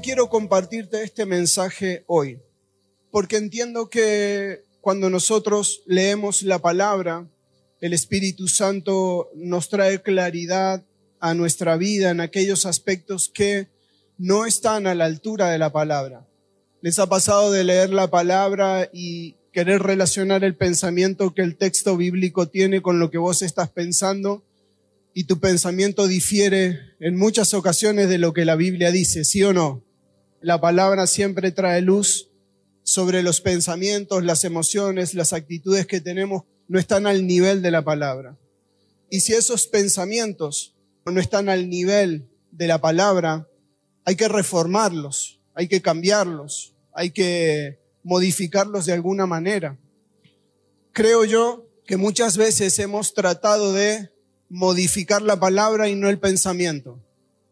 quiero compartirte este mensaje hoy? Porque entiendo que cuando nosotros leemos la palabra, el Espíritu Santo nos trae claridad a nuestra vida en aquellos aspectos que no están a la altura de la palabra. ¿Les ha pasado de leer la palabra y querer relacionar el pensamiento que el texto bíblico tiene con lo que vos estás pensando y tu pensamiento difiere en muchas ocasiones de lo que la Biblia dice, ¿sí o no? La palabra siempre trae luz sobre los pensamientos, las emociones, las actitudes que tenemos, no están al nivel de la palabra. Y si esos pensamientos no están al nivel de la palabra, hay que reformarlos, hay que cambiarlos, hay que modificarlos de alguna manera. Creo yo que muchas veces hemos tratado de modificar la palabra y no el pensamiento.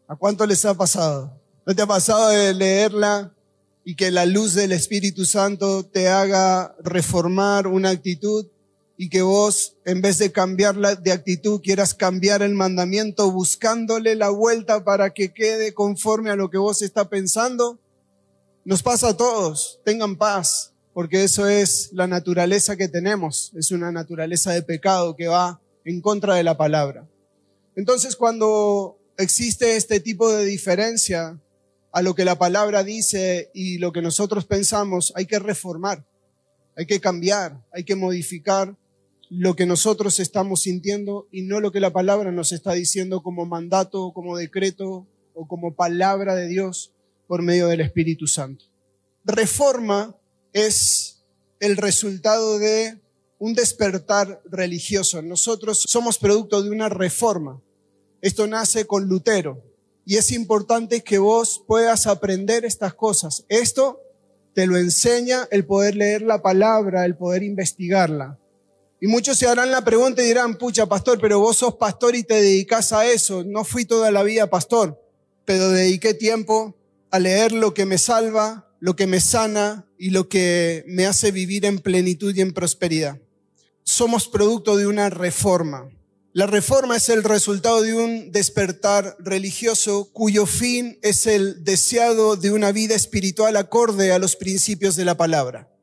¿A cuánto les ha pasado? ¿No te ha pasado de leerla y que la luz del Espíritu Santo te haga reformar una actitud y que vos, en vez de cambiarla de actitud, quieras cambiar el mandamiento buscándole la vuelta para que quede conforme a lo que vos está pensando? Nos pasa a todos, tengan paz, porque eso es la naturaleza que tenemos, es una naturaleza de pecado que va en contra de la palabra. Entonces, cuando existe este tipo de diferencia a lo que la palabra dice y lo que nosotros pensamos, hay que reformar, hay que cambiar, hay que modificar lo que nosotros estamos sintiendo y no lo que la palabra nos está diciendo como mandato, como decreto o como palabra de Dios por medio del Espíritu Santo. Reforma es el resultado de un despertar religioso. Nosotros somos producto de una reforma. Esto nace con Lutero. Y es importante que vos puedas aprender estas cosas. Esto te lo enseña el poder leer la palabra, el poder investigarla. Y muchos se harán la pregunta y dirán, pucha, pastor, pero vos sos pastor y te dedicas a eso. No fui toda la vida pastor, pero dediqué tiempo a leer lo que me salva, lo que me sana y lo que me hace vivir en plenitud y en prosperidad. Somos producto de una reforma. La reforma es el resultado de un despertar religioso cuyo fin es el deseado de una vida espiritual acorde a los principios de la palabra.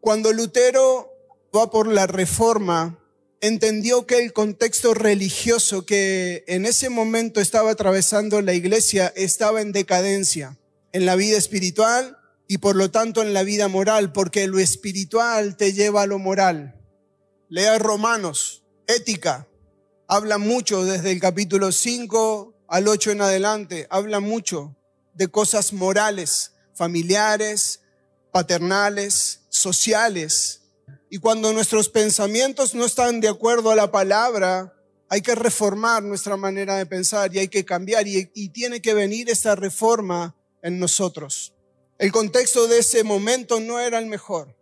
Cuando Lutero va por la reforma, entendió que el contexto religioso que en ese momento estaba atravesando la iglesia estaba en decadencia en la vida espiritual y por lo tanto en la vida moral, porque lo espiritual te lleva a lo moral. Lea Romanos, ética, habla mucho desde el capítulo 5 al 8 en adelante, habla mucho de cosas morales, familiares, paternales, sociales. Y cuando nuestros pensamientos no están de acuerdo a la palabra, hay que reformar nuestra manera de pensar y hay que cambiar y, y tiene que venir esa reforma en nosotros. El contexto de ese momento no era el mejor,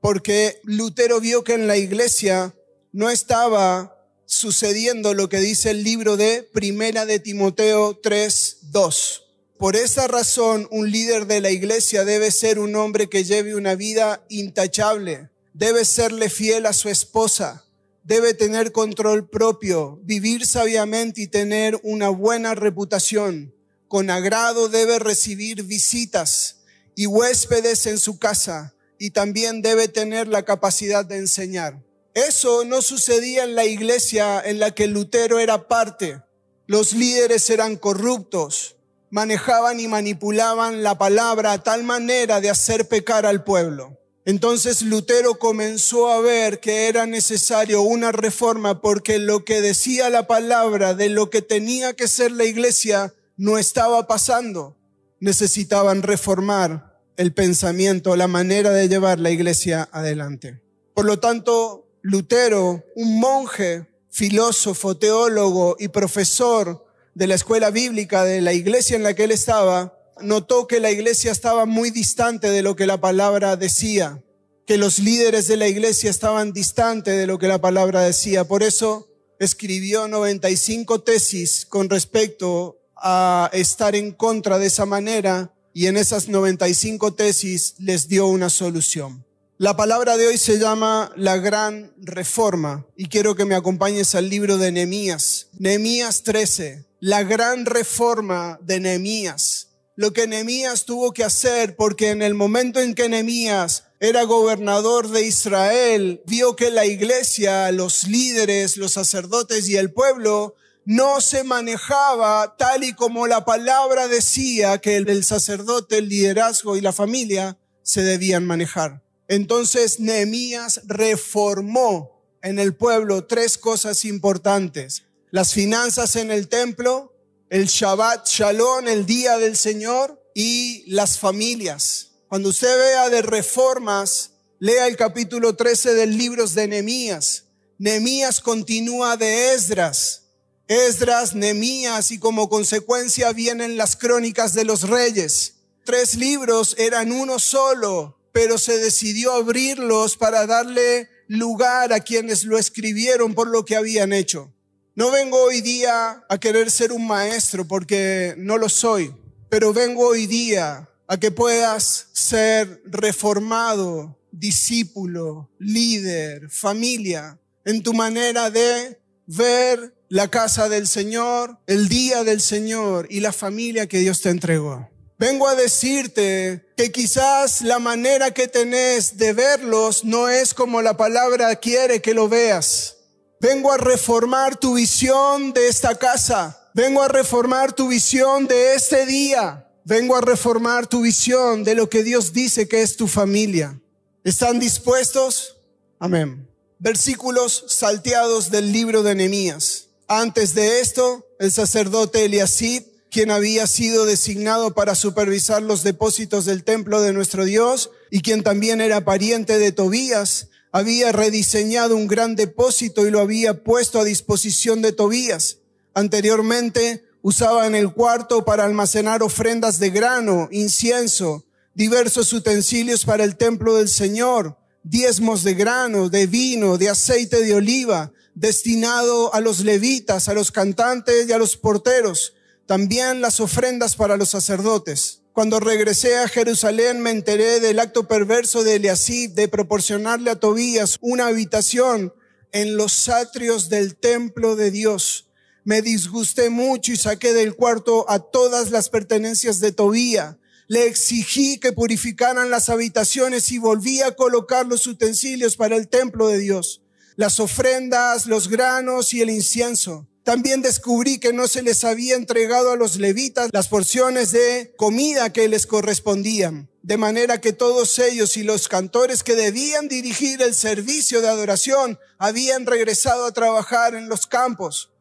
porque Lutero vio que en la iglesia no estaba sucediendo lo que dice el libro de Primera de Timoteo 3, 2. Por esa razón, un líder de la iglesia debe ser un hombre que lleve una vida intachable, debe serle fiel a su esposa, debe tener control propio, vivir sabiamente y tener una buena reputación con agrado debe recibir visitas y huéspedes en su casa y también debe tener la capacidad de enseñar. Eso no sucedía en la iglesia en la que Lutero era parte. Los líderes eran corruptos, manejaban y manipulaban la palabra a tal manera de hacer pecar al pueblo. Entonces Lutero comenzó a ver que era necesario una reforma porque lo que decía la palabra de lo que tenía que ser la iglesia no estaba pasando. Necesitaban reformar el pensamiento, la manera de llevar la iglesia adelante. Por lo tanto, Lutero, un monje, filósofo, teólogo y profesor de la escuela bíblica de la iglesia en la que él estaba, notó que la iglesia estaba muy distante de lo que la palabra decía, que los líderes de la iglesia estaban distantes de lo que la palabra decía. Por eso escribió 95 tesis con respecto a estar en contra de esa manera y en esas 95 tesis les dio una solución. La palabra de hoy se llama la gran reforma y quiero que me acompañes al libro de Nehemías. Nehemías 13, la gran reforma de Nehemías. lo que Nehemías tuvo que hacer, porque en el momento en que Nehemías era gobernador de Israel, vio que la iglesia, los líderes, los sacerdotes y el pueblo no se manejaba tal y como la palabra decía que el sacerdote, el liderazgo y la familia se debían manejar. Entonces Nehemías reformó en el pueblo tres cosas importantes. Las finanzas en el templo, el Shabbat Shalom, el día del Señor y las familias. Cuando usted vea de reformas, lea el capítulo 13 del libro de Nehemías. Nehemías continúa de Esdras. Esdras, Nehemías y como consecuencia vienen las crónicas de los reyes. Tres libros eran uno solo, pero se decidió abrirlos para darle lugar a quienes lo escribieron por lo que habían hecho. No vengo hoy día a querer ser un maestro porque no lo soy, pero vengo hoy día a que puedas ser reformado, discípulo, líder, familia, en tu manera de ver la casa del Señor, el día del Señor y la familia que Dios te entregó. Vengo a decirte que quizás la manera que tenés de verlos no es como la palabra quiere que lo veas. Vengo a reformar tu visión de esta casa. Vengo a reformar tu visión de este día. Vengo a reformar tu visión de lo que Dios dice que es tu familia. ¿Están dispuestos? Amén. Versículos salteados del libro de Nehemías. Antes de esto, el sacerdote Eliasib, quien había sido designado para supervisar los depósitos del templo de nuestro Dios y quien también era pariente de Tobías, había rediseñado un gran depósito y lo había puesto a disposición de Tobías. Anteriormente, usaban el cuarto para almacenar ofrendas de grano, incienso, diversos utensilios para el templo del Señor, diezmos de grano, de vino, de aceite de oliva, destinado a los levitas, a los cantantes y a los porteros, también las ofrendas para los sacerdotes. Cuando regresé a Jerusalén me enteré del acto perverso de Eliasib de proporcionarle a Tobías una habitación en los atrios del templo de Dios me disgusté mucho y saqué del cuarto a todas las pertenencias de Tobía. Le exigí que purificaran las habitaciones y volví a colocar los utensilios para el templo de Dios, las ofrendas, los granos y el incienso. También descubrí que no se les había entregado a los levitas las porciones de comida que les correspondían, de manera que todos ellos y los cantores que debían dirigir el servicio de adoración habían regresado a trabajar en los campos.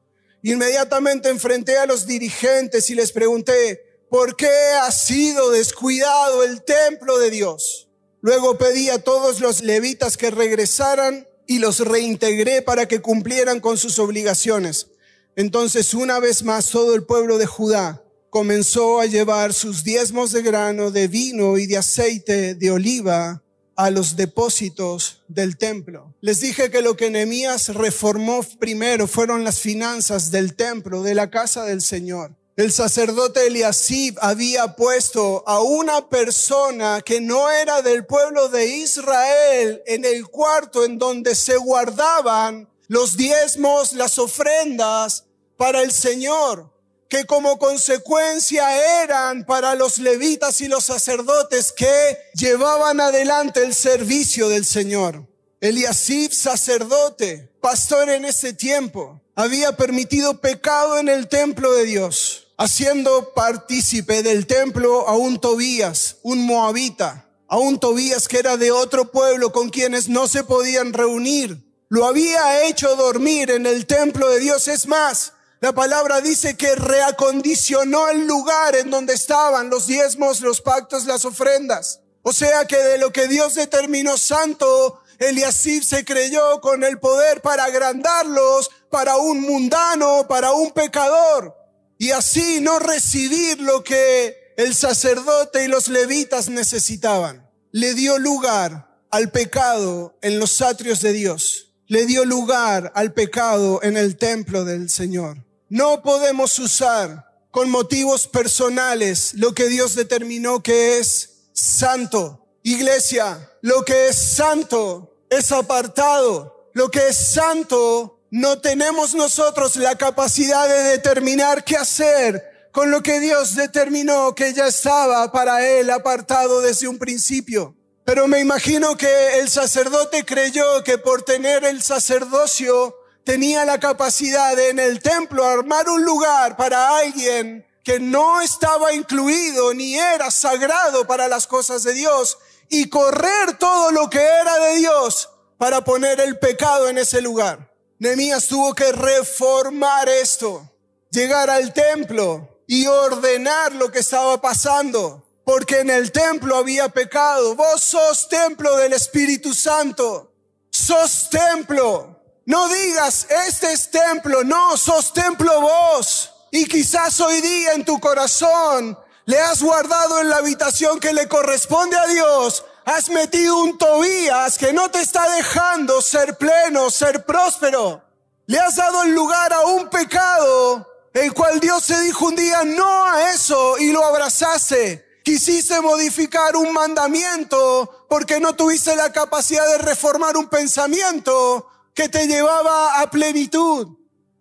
Inmediatamente enfrenté a los dirigentes y les pregunté, ¿por qué ha sido descuidado el templo de Dios? Luego pedí a todos los levitas que regresaran y los reintegré para que cumplieran con sus obligaciones. Entonces, una vez más, todo el pueblo de Judá comenzó a llevar sus diezmos de grano, de vino y de aceite de oliva a los depósitos del templo. Les dije que lo que Nehemías reformó primero fueron las finanzas del templo, de la casa del Señor. El sacerdote Eliasib había puesto a una persona que no era del pueblo de Israel en el cuarto en donde se guardaban los diezmos, las ofrendas para el Señor que como consecuencia eran para los levitas y los sacerdotes que llevaban adelante el servicio del Señor. Eliasib, sacerdote, pastor en ese tiempo, había permitido pecado en el templo de Dios, haciendo partícipe del templo a un Tobías, un moabita, a un Tobías que era de otro pueblo con quienes no se podían reunir. Lo había hecho dormir en el templo de Dios. Es más, la palabra dice que reacondicionó el lugar en donde estaban los diezmos, los pactos, las ofrendas. O sea que de lo que Dios determinó santo, Eliasib se creyó con el poder para agrandarlos para un mundano, para un pecador. Y así no recibir lo que el sacerdote y los levitas necesitaban. Le dio lugar al pecado en los atrios de Dios. Le dio lugar al pecado en el templo del Señor. No podemos usar con motivos personales lo que Dios determinó que es santo. Iglesia, lo que es santo es apartado. Lo que es santo no tenemos nosotros la capacidad de determinar qué hacer con lo que Dios determinó que ya estaba para él apartado desde un principio. Pero me imagino que el sacerdote creyó que por tener el sacerdocio tenía la capacidad de en el templo armar un lugar para alguien que no estaba incluido ni era sagrado para las cosas de Dios y correr todo lo que era de Dios para poner el pecado en ese lugar. Nehemías tuvo que reformar esto, llegar al templo y ordenar lo que estaba pasando, porque en el templo había pecado. Vos sos templo del Espíritu Santo, sos templo. No digas, este es templo, no, sos templo vos. Y quizás hoy día en tu corazón le has guardado en la habitación que le corresponde a Dios. Has metido un Tobías que no te está dejando ser pleno, ser próspero. Le has dado el lugar a un pecado, el cual Dios se dijo un día no a eso y lo abrazaste. Quisiste modificar un mandamiento porque no tuviste la capacidad de reformar un pensamiento que te llevaba a plenitud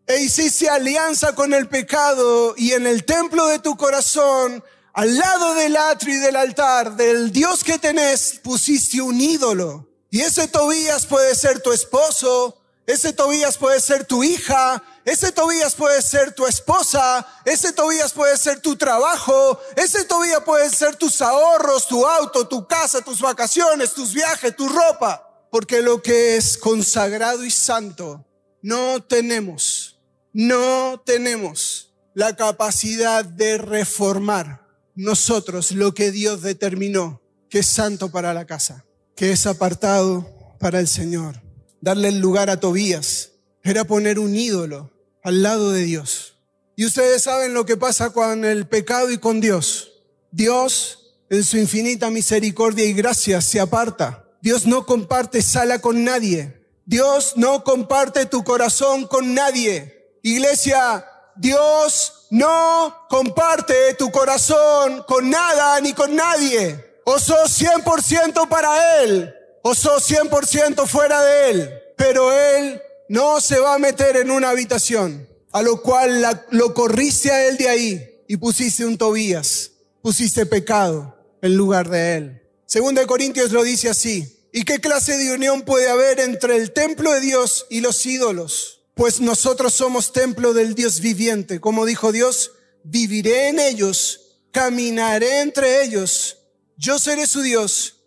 e hiciste alianza con el pecado y en el templo de tu corazón, al lado del atrio y del altar del Dios que tenés, pusiste un ídolo. Y ese Tobías puede ser tu esposo, ese Tobías puede ser tu hija, ese Tobías puede ser tu esposa, ese Tobías puede ser tu trabajo, ese Tobías puede ser tus ahorros, tu auto, tu casa, tus vacaciones, tus viajes, tu ropa. Porque lo que es consagrado y santo, no tenemos no tenemos la capacidad de reformar nosotros lo que Dios determinó que es santo para la casa, que es apartado para el Señor. Darle el lugar a Tobías era poner un ídolo al lado de Dios. Y ustedes saben lo que pasa con el pecado y con Dios. Dios, en su infinita misericordia y gracia, se aparta. Dios no comparte sala con nadie. Dios no comparte tu corazón con nadie. Iglesia, Dios no comparte tu corazón con nada ni con nadie. O sos 100% para Él, o sos 100% fuera de Él. Pero Él no se va a meter en una habitación, a lo cual lo corriste a Él de ahí y pusiste un Tobías, pusiste pecado en lugar de Él. Segunda de Corintios lo dice así. ¿Y qué clase de unión puede haber entre el templo de Dios y los ídolos? pues nosotros somos templo del Dios viviente. Como dijo Dios, viviré en ellos, caminaré entre ellos, yo seré su Dios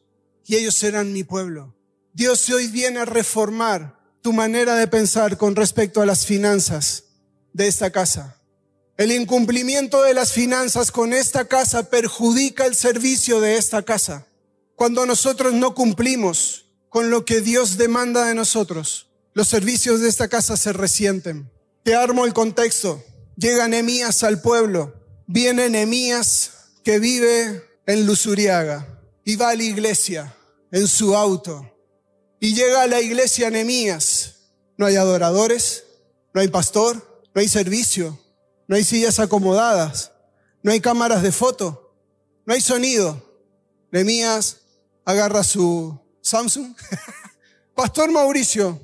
y ellos serán mi pueblo. Dios hoy viene a reformar tu manera de pensar con respecto a las finanzas de esta casa. El incumplimiento de las finanzas con esta casa perjudica el servicio de esta casa. Cuando nosotros no cumplimos con lo que Dios demanda de nosotros, los servicios de esta casa se resienten. Te armo el contexto. Llega Nemías al pueblo. Viene Nemías que vive en Luzuriaga y va a la iglesia en su auto. Y llega a la iglesia Nemías. No hay adoradores, no hay pastor, no hay servicio, no hay sillas acomodadas, no hay cámaras de foto, no hay sonido. Nemías agarra su Samsung. Pastor Mauricio,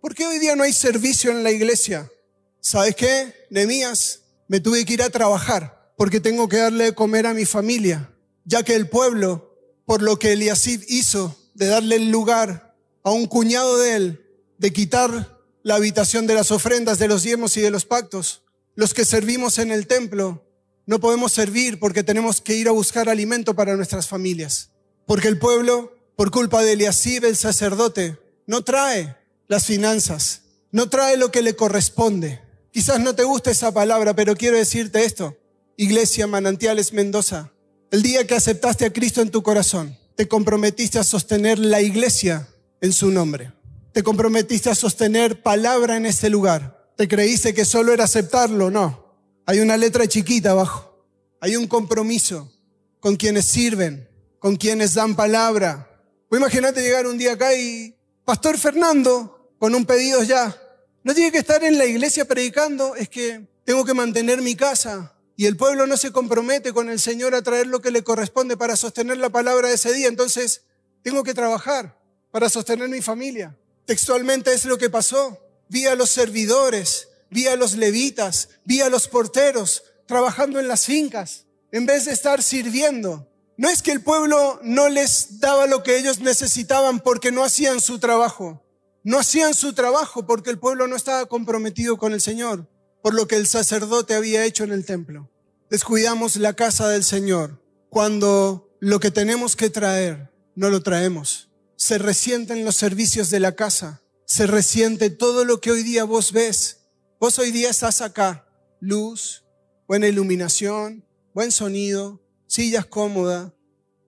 ¿Por qué hoy día no hay servicio en la iglesia? ¿Sabes qué? Nemías, me tuve que ir a trabajar porque tengo que darle de comer a mi familia, ya que el pueblo, por lo que Eliasib hizo de darle el lugar a un cuñado de él, de quitar la habitación de las ofrendas, de los diezmos y de los pactos, los que servimos en el templo, no podemos servir porque tenemos que ir a buscar alimento para nuestras familias. Porque el pueblo, por culpa de Eliasib, el sacerdote, no trae las finanzas, no trae lo que le corresponde. Quizás no te guste esa palabra, pero quiero decirte esto. Iglesia Manantiales Mendoza, el día que aceptaste a Cristo en tu corazón, te comprometiste a sostener la iglesia en su nombre. Te comprometiste a sostener palabra en este lugar. Te creíste que solo era aceptarlo, no. Hay una letra chiquita abajo. Hay un compromiso con quienes sirven, con quienes dan palabra. O imagínate llegar un día acá y, Pastor Fernando, con un pedido ya. No tiene que estar en la iglesia predicando, es que tengo que mantener mi casa. Y el pueblo no se compromete con el Señor a traer lo que le corresponde para sostener la palabra de ese día. Entonces, tengo que trabajar para sostener mi familia. Textualmente es lo que pasó. Vi a los servidores, vi a los levitas, vi a los porteros trabajando en las fincas, en vez de estar sirviendo. No es que el pueblo no les daba lo que ellos necesitaban porque no hacían su trabajo. No hacían su trabajo porque el pueblo no estaba comprometido con el Señor, por lo que el sacerdote había hecho en el templo. Descuidamos la casa del Señor cuando lo que tenemos que traer no lo traemos. Se resienten los servicios de la casa, se resiente todo lo que hoy día vos ves. Vos hoy día estás acá, luz, buena iluminación, buen sonido, sillas cómodas.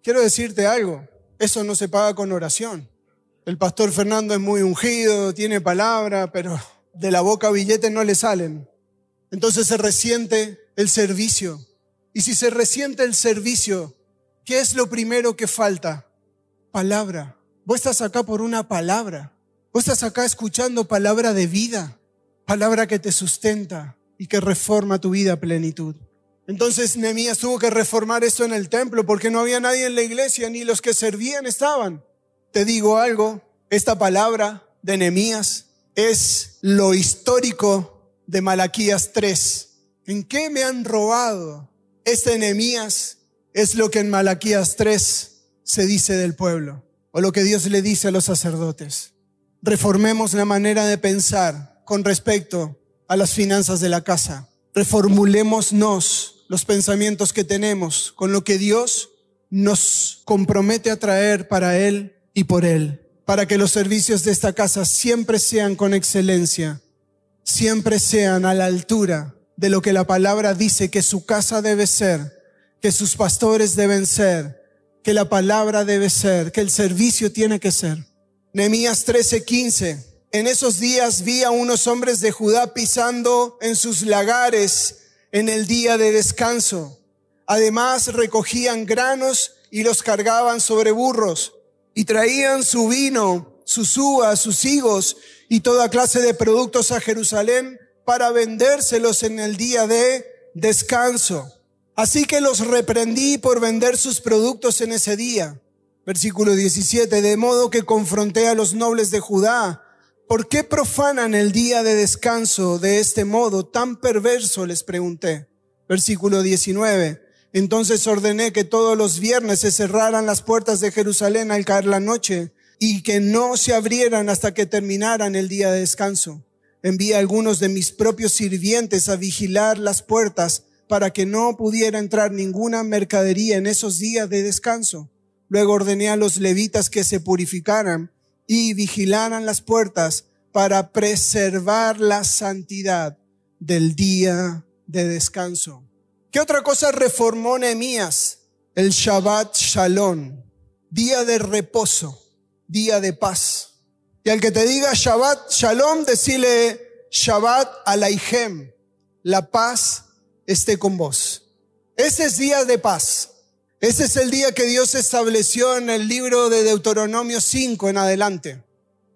Quiero decirte algo, eso no se paga con oración. El pastor Fernando es muy ungido, tiene palabra, pero de la boca billetes no le salen. Entonces se resiente el servicio. Y si se resiente el servicio, ¿qué es lo primero que falta? Palabra. Vos estás acá por una palabra. Vos estás acá escuchando palabra de vida, palabra que te sustenta y que reforma tu vida plenitud. Entonces Nehemías tuvo que reformar esto en el templo porque no había nadie en la iglesia, ni los que servían estaban. Te digo algo, esta palabra de Nehemías es lo histórico de Malaquías 3. ¿En qué me han robado? Este Nehemías es lo que en Malaquías 3 se dice del pueblo, o lo que Dios le dice a los sacerdotes. Reformemos la manera de pensar con respecto a las finanzas de la casa. Reformulémonos los pensamientos que tenemos con lo que Dios nos compromete a traer para Él y por Él, para que los servicios de esta casa siempre sean con excelencia, siempre sean a la altura de lo que la palabra dice que su casa debe ser, que sus pastores deben ser, que la palabra debe ser, que el servicio tiene que ser. Nehemías 13:15. En esos días vi a unos hombres de Judá pisando en sus lagares en el día de descanso. Además recogían granos y los cargaban sobre burros y traían su vino, sus uvas, sus higos y toda clase de productos a Jerusalén para vendérselos en el día de descanso. Así que los reprendí por vender sus productos en ese día. Versículo 17, de modo que confronté a los nobles de Judá. ¿Por qué profanan el día de descanso de este modo tan perverso? Les pregunté. Versículo 19. Entonces ordené que todos los viernes se cerraran las puertas de Jerusalén al caer la noche y que no se abrieran hasta que terminaran el día de descanso. Envié algunos de mis propios sirvientes a vigilar las puertas para que no pudiera entrar ninguna mercadería en esos días de descanso. Luego ordené a los levitas que se purificaran y vigilaran las puertas para preservar la santidad del día de descanso. ¿Qué otra cosa reformó Nehemías? El Shabbat Shalom, día de reposo, día de paz. Y al que te diga Shabbat Shalom, decile Shabbat Alaichem, la paz esté con vos. Ese es día de paz. Ese es el día que Dios estableció en el libro de Deuteronomio 5 en adelante.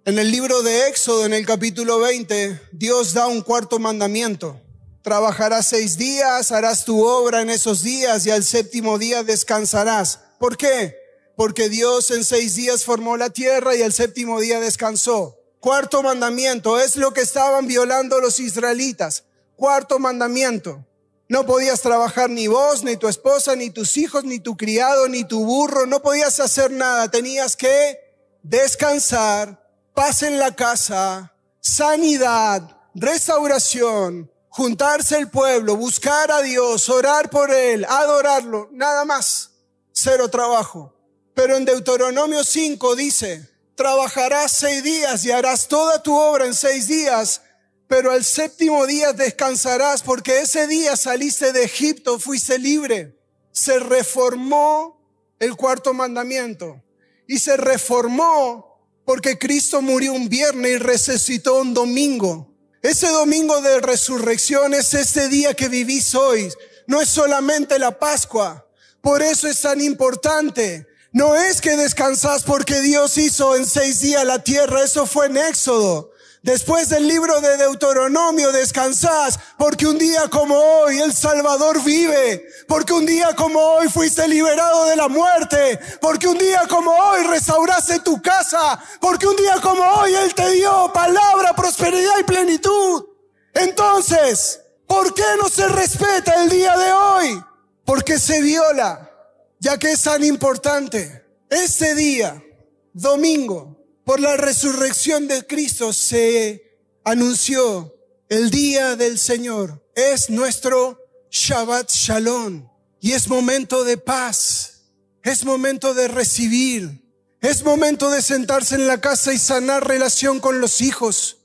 En el libro de Éxodo, en el capítulo 20, Dios da un cuarto mandamiento trabajarás seis días, harás tu obra en esos días y al séptimo día descansarás. ¿Por qué? Porque Dios en seis días formó la tierra y el séptimo día descansó. Cuarto mandamiento, es lo que estaban violando los israelitas. Cuarto mandamiento. No podías trabajar ni vos, ni tu esposa, ni tus hijos, ni tu criado, ni tu burro. No podías hacer nada. Tenías que descansar, paz en la casa, sanidad, restauración, juntarse el pueblo, buscar a Dios, orar por Él, adorarlo, nada más, cero trabajo. Pero en Deuteronomio 5 dice, trabajarás seis días y harás toda tu obra en seis días, pero al séptimo día descansarás porque ese día saliste de Egipto, fuiste libre. Se reformó el cuarto mandamiento y se reformó porque Cristo murió un viernes y resucitó un domingo. Ese domingo de resurrección es este día que vivís hoy. No es solamente la Pascua. Por eso es tan importante. No es que descansás porque Dios hizo en seis días la tierra. Eso fue en Éxodo. Después del libro de Deuteronomio descansás porque un día como hoy el Salvador vive, porque un día como hoy fuiste liberado de la muerte, porque un día como hoy restauraste tu casa, porque un día como hoy Él te dio palabra, prosperidad y plenitud. Entonces, ¿Por qué no se respeta el día de hoy? Porque se viola, ya que es tan importante. Este día, domingo, por la resurrección de Cristo, se anunció el día del Señor. Es nuestro Shabbat Shalom. Y es momento de paz. Es momento de recibir. Es momento de sentarse en la casa y sanar relación con los hijos.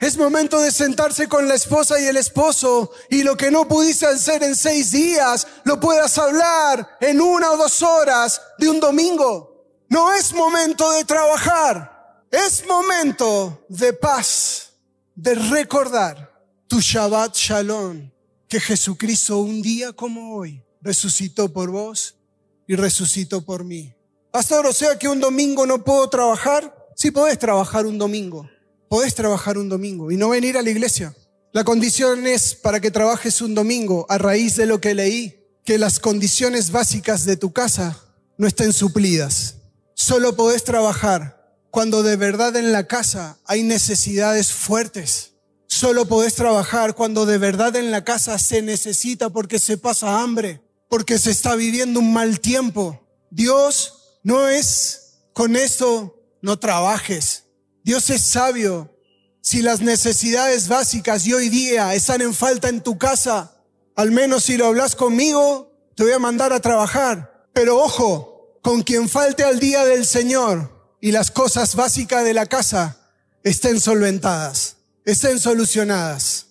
Es momento de sentarse con la esposa y el esposo y lo que no pudiste hacer en seis días, lo puedas hablar en una o dos horas de un domingo. No es momento de trabajar, es momento de paz, de recordar tu Shabbat Shalom, que Jesucristo un día como hoy resucitó por vos y resucitó por mí. Pastor, o sea que un domingo no puedo trabajar. Sí podés trabajar un domingo podés trabajar un domingo y no venir a la iglesia. La condición es para que trabajes un domingo a raíz de lo que leí, que las condiciones básicas de tu casa no estén suplidas. Solo podés trabajar cuando de verdad en la casa hay necesidades fuertes. Solo podés trabajar cuando de verdad en la casa se necesita porque se pasa hambre, porque se está viviendo un mal tiempo. Dios no es con eso no trabajes. Dios es sabio. Si las necesidades básicas y hoy día están en falta en tu casa, al menos si lo hablas conmigo, te voy a mandar a trabajar. Pero ojo, con quien falte al día del Señor y las cosas básicas de la casa estén solventadas, estén solucionadas.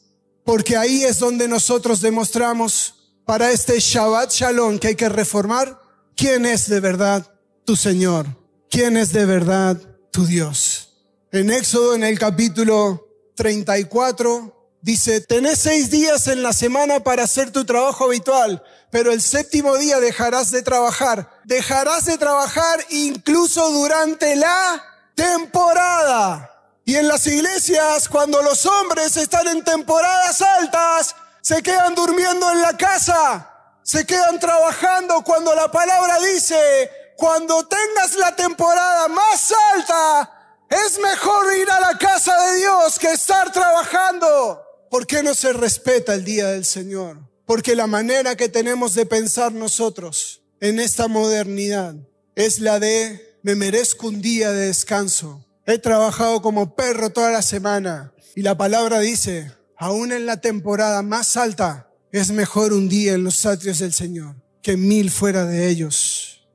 Porque ahí es donde nosotros demostramos para este Shabbat Shalom que hay que reformar quién es de verdad tu Señor, quién es de verdad tu Dios. En Éxodo, en el capítulo 34, dice, tenés seis días en la semana para hacer tu trabajo habitual, pero el séptimo día dejarás de trabajar. Dejarás de trabajar incluso durante la temporada. Y en las iglesias, cuando los hombres están en temporadas altas, se quedan durmiendo en la casa, se quedan trabajando cuando la palabra dice, cuando tengas la temporada más alta, es mejor ir a la casa de Dios que estar trabajando. ¿Por qué no se respeta el día del Señor? Porque la manera que tenemos de pensar nosotros en esta modernidad es la de me merezco un día de descanso. He trabajado como perro toda la semana y la palabra dice, aún en la temporada más alta, es mejor un día en los atrios del Señor que mil fuera de ellos.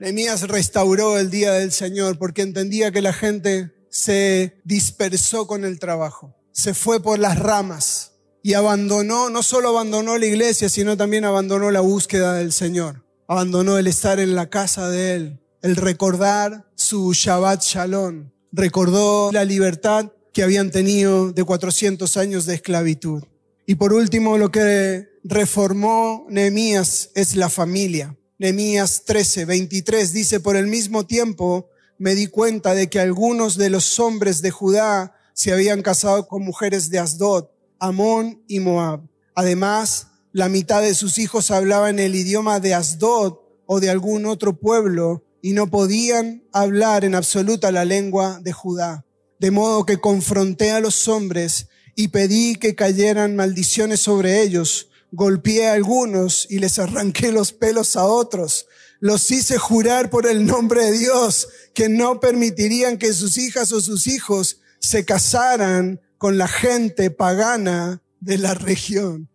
Nehemías restauró el día del Señor porque entendía que la gente se dispersó con el trabajo, se fue por las ramas y abandonó, no solo abandonó la iglesia, sino también abandonó la búsqueda del Señor, abandonó el estar en la casa de Él, el recordar su Shabbat Shalom, recordó la libertad que habían tenido de 400 años de esclavitud. Y por último, lo que reformó Nehemías es la familia. Nehemías 13, 23 dice, por el mismo tiempo me di cuenta de que algunos de los hombres de Judá se habían casado con mujeres de Asdod, Amón y Moab. Además, la mitad de sus hijos hablaban el idioma de Asdod o de algún otro pueblo y no podían hablar en absoluta la lengua de Judá. De modo que confronté a los hombres y pedí que cayeran maldiciones sobre ellos golpeé a algunos y les arranqué los pelos a otros. Los hice jurar por el nombre de Dios que no permitirían que sus hijas o sus hijos se casaran con la gente pagana de la región.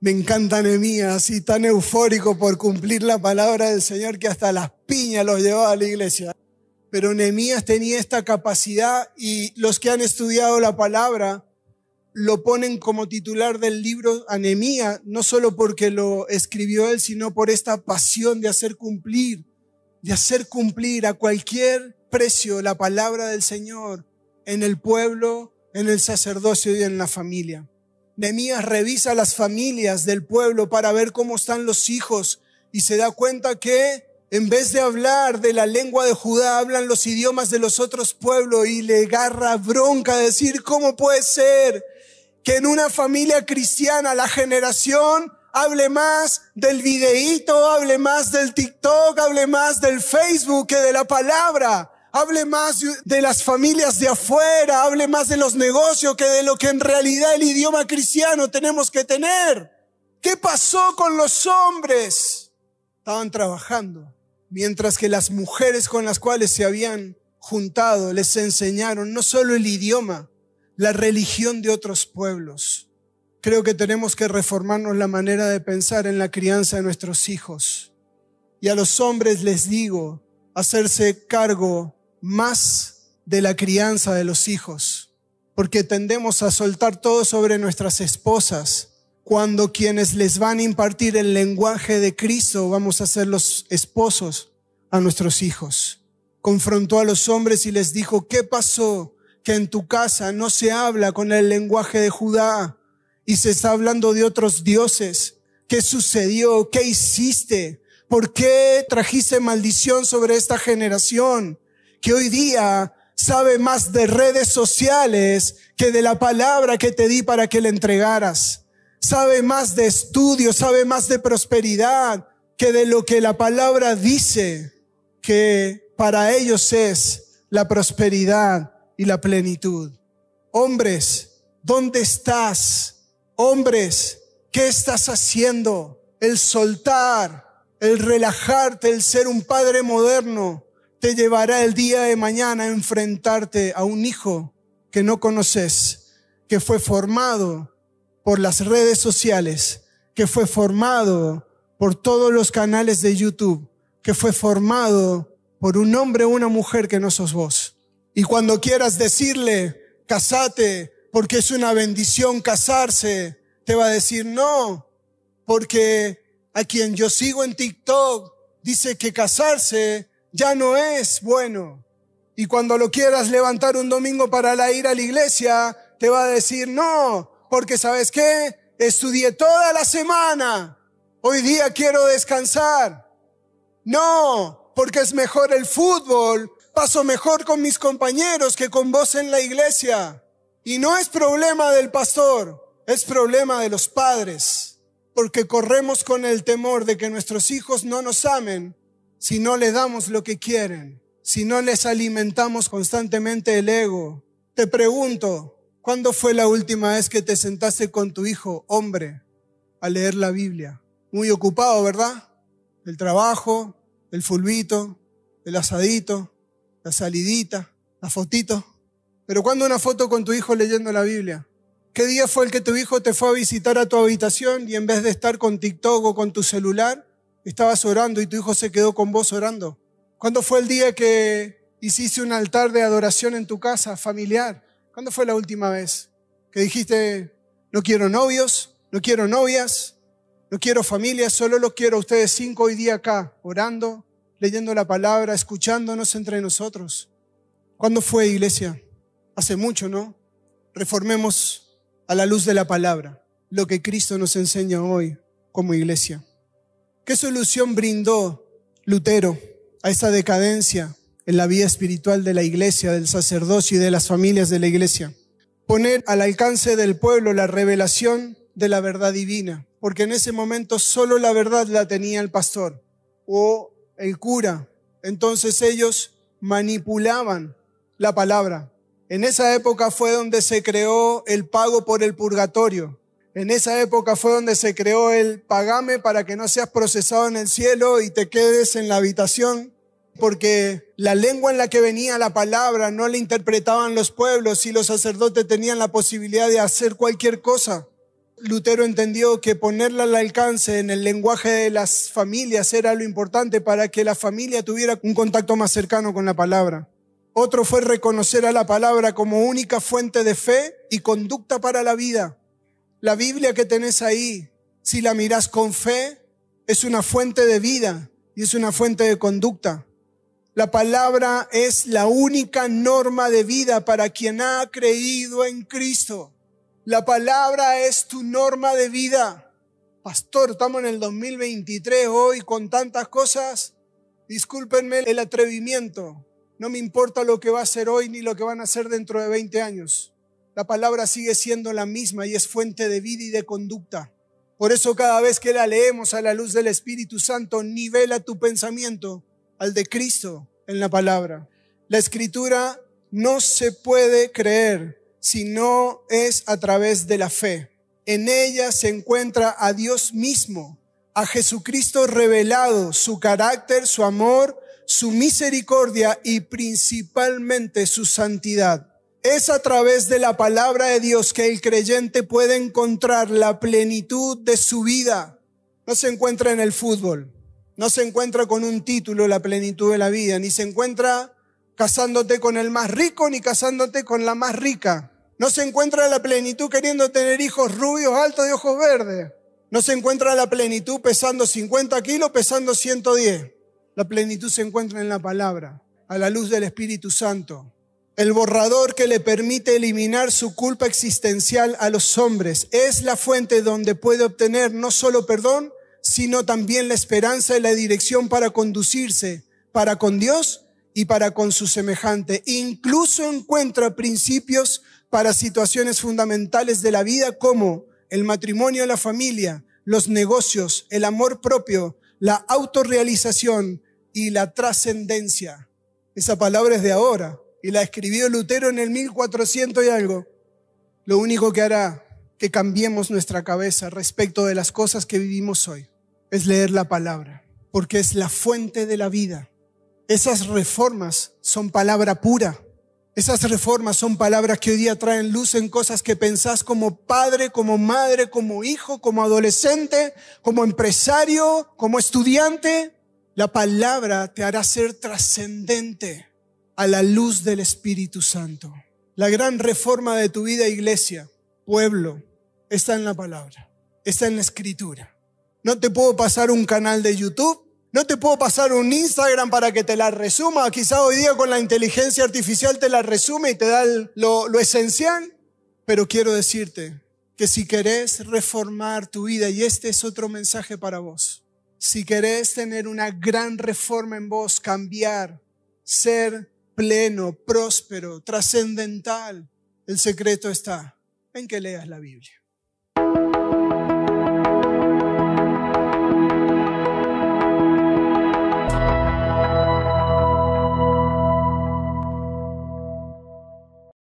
Me encanta Nehemías, así tan eufórico por cumplir la palabra del Señor que hasta las piñas los llevaba a la iglesia. Pero Nehemías tenía esta capacidad y los que han estudiado la palabra lo ponen como titular del libro Anemía, no solo porque lo escribió él, sino por esta pasión de hacer cumplir, de hacer cumplir a cualquier precio la palabra del Señor en el pueblo, en el sacerdocio y en la familia. Nehemías revisa las familias del pueblo para ver cómo están los hijos y se da cuenta que en vez de hablar de la lengua de Judá, hablan los idiomas de los otros pueblos y le agarra bronca decir, ¿cómo puede ser que en una familia cristiana la generación hable más del videíto, hable más del TikTok, hable más del Facebook que de la palabra. Hable más de las familias de afuera, hable más de los negocios que de lo que en realidad el idioma cristiano tenemos que tener. ¿Qué pasó con los hombres? Estaban trabajando, mientras que las mujeres con las cuales se habían juntado les enseñaron no solo el idioma, la religión de otros pueblos. Creo que tenemos que reformarnos la manera de pensar en la crianza de nuestros hijos. Y a los hombres les digo, hacerse cargo más de la crianza de los hijos, porque tendemos a soltar todo sobre nuestras esposas, cuando quienes les van a impartir el lenguaje de Cristo vamos a ser los esposos a nuestros hijos. Confrontó a los hombres y les dijo, ¿qué pasó? Que en tu casa no se habla con el lenguaje de Judá y se está hablando de otros dioses. ¿Qué sucedió? ¿Qué hiciste? ¿Por qué trajiste maldición sobre esta generación que hoy día sabe más de redes sociales que de la palabra que te di para que le entregaras? Sabe más de estudio, sabe más de prosperidad que de lo que la palabra dice que para ellos es la prosperidad y la plenitud. Hombres, ¿dónde estás? Hombres, ¿qué estás haciendo? El soltar el relajarte, el ser un padre moderno, te llevará el día de mañana a enfrentarte a un hijo que no conoces, que fue formado por las redes sociales, que fue formado por todos los canales de YouTube, que fue formado por un hombre o una mujer que no sos vos. Y cuando quieras decirle, casate, porque es una bendición casarse, te va a decir no, porque a quien yo sigo en TikTok dice que casarse ya no es bueno. Y cuando lo quieras levantar un domingo para la ir a la iglesia, te va a decir no, porque sabes qué, estudié toda la semana. Hoy día quiero descansar. No, porque es mejor el fútbol. Paso mejor con mis compañeros que con vos en la iglesia. Y no es problema del pastor, es problema de los padres porque corremos con el temor de que nuestros hijos no nos amen si no le damos lo que quieren, si no les alimentamos constantemente el ego. Te pregunto, ¿cuándo fue la última vez que te sentaste con tu hijo, hombre, a leer la Biblia? Muy ocupado, ¿verdad? El trabajo, el fulbito, el asadito, la salidita, la fotito. Pero ¿cuándo una foto con tu hijo leyendo la Biblia? ¿Qué día fue el que tu hijo te fue a visitar a tu habitación y en vez de estar con TikTok o con tu celular, estabas orando y tu hijo se quedó con vos orando? ¿Cuándo fue el día que hiciste un altar de adoración en tu casa familiar? ¿Cuándo fue la última vez que dijiste, no quiero novios, no quiero novias, no quiero familia, solo lo quiero a ustedes cinco hoy día acá, orando, leyendo la palabra, escuchándonos entre nosotros? ¿Cuándo fue, iglesia? Hace mucho, ¿no? Reformemos a la luz de la palabra, lo que Cristo nos enseña hoy como iglesia. ¿Qué solución brindó Lutero a esa decadencia en la vida espiritual de la iglesia, del sacerdocio y de las familias de la iglesia? Poner al alcance del pueblo la revelación de la verdad divina, porque en ese momento solo la verdad la tenía el pastor o el cura. Entonces ellos manipulaban la palabra en esa época fue donde se creó el pago por el purgatorio. En esa época fue donde se creó el pagame para que no seas procesado en el cielo y te quedes en la habitación, porque la lengua en la que venía la palabra no la interpretaban los pueblos y los sacerdotes tenían la posibilidad de hacer cualquier cosa. Lutero entendió que ponerla al alcance en el lenguaje de las familias era lo importante para que la familia tuviera un contacto más cercano con la palabra. Otro fue reconocer a la palabra como única fuente de fe y conducta para la vida. La Biblia que tenés ahí, si la mirás con fe, es una fuente de vida y es una fuente de conducta. La palabra es la única norma de vida para quien ha creído en Cristo. La palabra es tu norma de vida. Pastor, estamos en el 2023 hoy con tantas cosas. Discúlpenme el atrevimiento, no me importa lo que va a ser hoy ni lo que van a hacer dentro de 20 años. La palabra sigue siendo la misma y es fuente de vida y de conducta. Por eso cada vez que la leemos a la luz del Espíritu Santo, nivela tu pensamiento al de Cristo en la palabra. La escritura no se puede creer si no es a través de la fe. En ella se encuentra a Dios mismo, a Jesucristo revelado, su carácter, su amor, su misericordia y principalmente su santidad. Es a través de la palabra de Dios que el creyente puede encontrar la plenitud de su vida. No se encuentra en el fútbol, no se encuentra con un título la plenitud de la vida, ni se encuentra casándote con el más rico ni casándote con la más rica. No se encuentra la plenitud queriendo tener hijos rubios, altos de ojos verdes. No se encuentra la plenitud pesando 50 kilos, pesando 110. La plenitud se encuentra en la palabra, a la luz del Espíritu Santo. El borrador que le permite eliminar su culpa existencial a los hombres es la fuente donde puede obtener no solo perdón, sino también la esperanza y la dirección para conducirse para con Dios y para con su semejante. Incluso encuentra principios para situaciones fundamentales de la vida como el matrimonio, la familia, los negocios, el amor propio, la autorrealización y la trascendencia. Esa palabra es de ahora y la escribió Lutero en el 1400 y algo. Lo único que hará que cambiemos nuestra cabeza respecto de las cosas que vivimos hoy es leer la palabra, porque es la fuente de la vida. Esas reformas son palabra pura. Esas reformas son palabras que hoy día traen luz en cosas que pensás como padre, como madre, como hijo, como adolescente, como empresario, como estudiante. La palabra te hará ser trascendente a la luz del Espíritu Santo. La gran reforma de tu vida, iglesia, pueblo, está en la palabra, está en la escritura. No te puedo pasar un canal de YouTube no te puedo pasar un Instagram para que te la resuma. Quizá hoy día con la inteligencia artificial te la resume y te da lo, lo esencial. Pero quiero decirte que si querés reformar tu vida, y este es otro mensaje para vos, si querés tener una gran reforma en vos, cambiar, ser pleno, próspero, trascendental, el secreto está en que leas la Biblia.